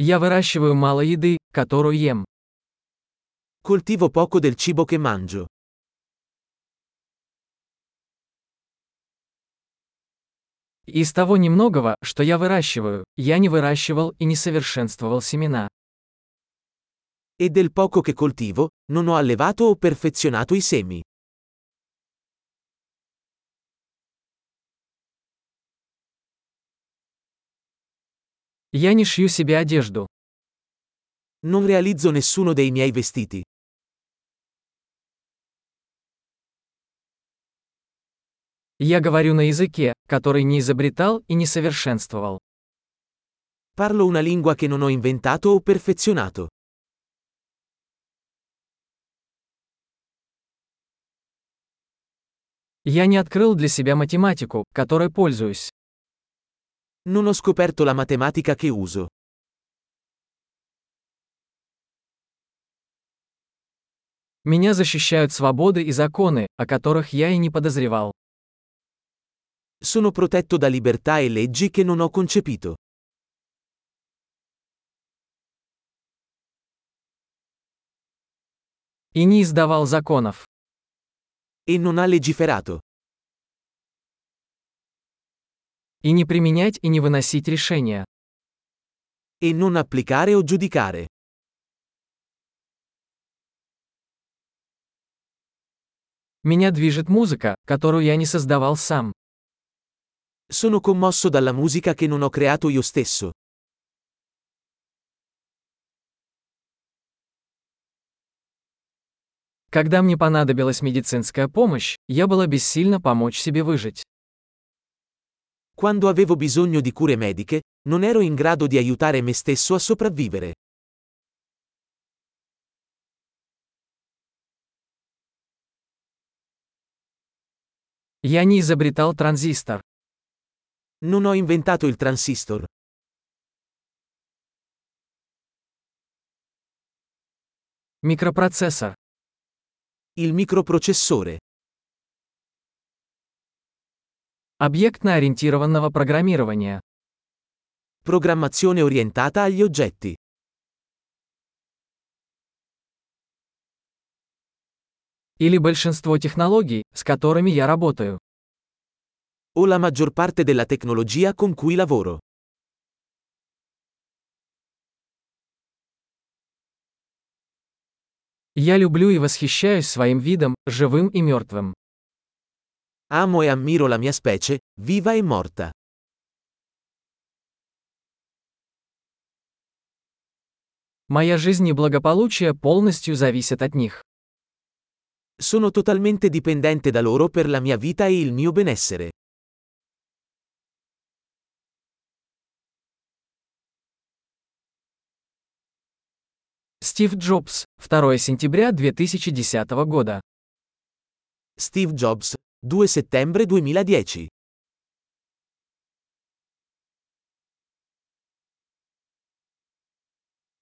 Я выращиваю мало еды, которую ем. Coltivo poco del cibo che mangio. Из того немногого, что я выращиваю, я не выращивал и не совершенствовал семена. E del poco che coltivo, non ho allevato o perfezionato i semi. Я не шью себе одежду. Non realizzo nessuno dei miei vestiti. Я говорю на языке, который не изобретал и не совершенствовал. Parlo una lingua che non ho inventato o perfezionato. Я не открыл для себя математику, которой пользуюсь. Non ho scoperto la matematica che uso. Меня защищают свободы и законы, о которых я и не подозревал. Sono protetto da libertà e leggi che non ho concepito. И не издавал законов. E non ha legiferato. И не применять и не выносить решения. E non applicare o giudicare. Меня движет музыка, которую я не создавал сам. Sono commosso dalla musica che non ho creato io stesso. Когда мне понадобилась медицинская помощь, я была бессильна помочь себе выжить. Quando avevo bisogno di cure mediche, non ero in grado di aiutare me stesso a sopravvivere. Я не изобретал транзистор. Non ho inventato il transistor. Микропроцессор. Il microprocessore. Объектно-ориентированного программирования. Programmazione orientata agli oggetti. Или большинство технологий, с которыми я работаю. O la maggior parte della tecnologia con cui lavoro. Я люблю и восхищаюсь своим видом, живым и мертвым. Amo e ammiro la mia specie, viva e morta. Моя жизнь и благополучие полностью зависят от них. Sono totalmente dipendente da loro per la mia vita e il mio benessere. Стив Джобс, 2 сентября 2010 года. Steve Jobs, 2 settembre 2010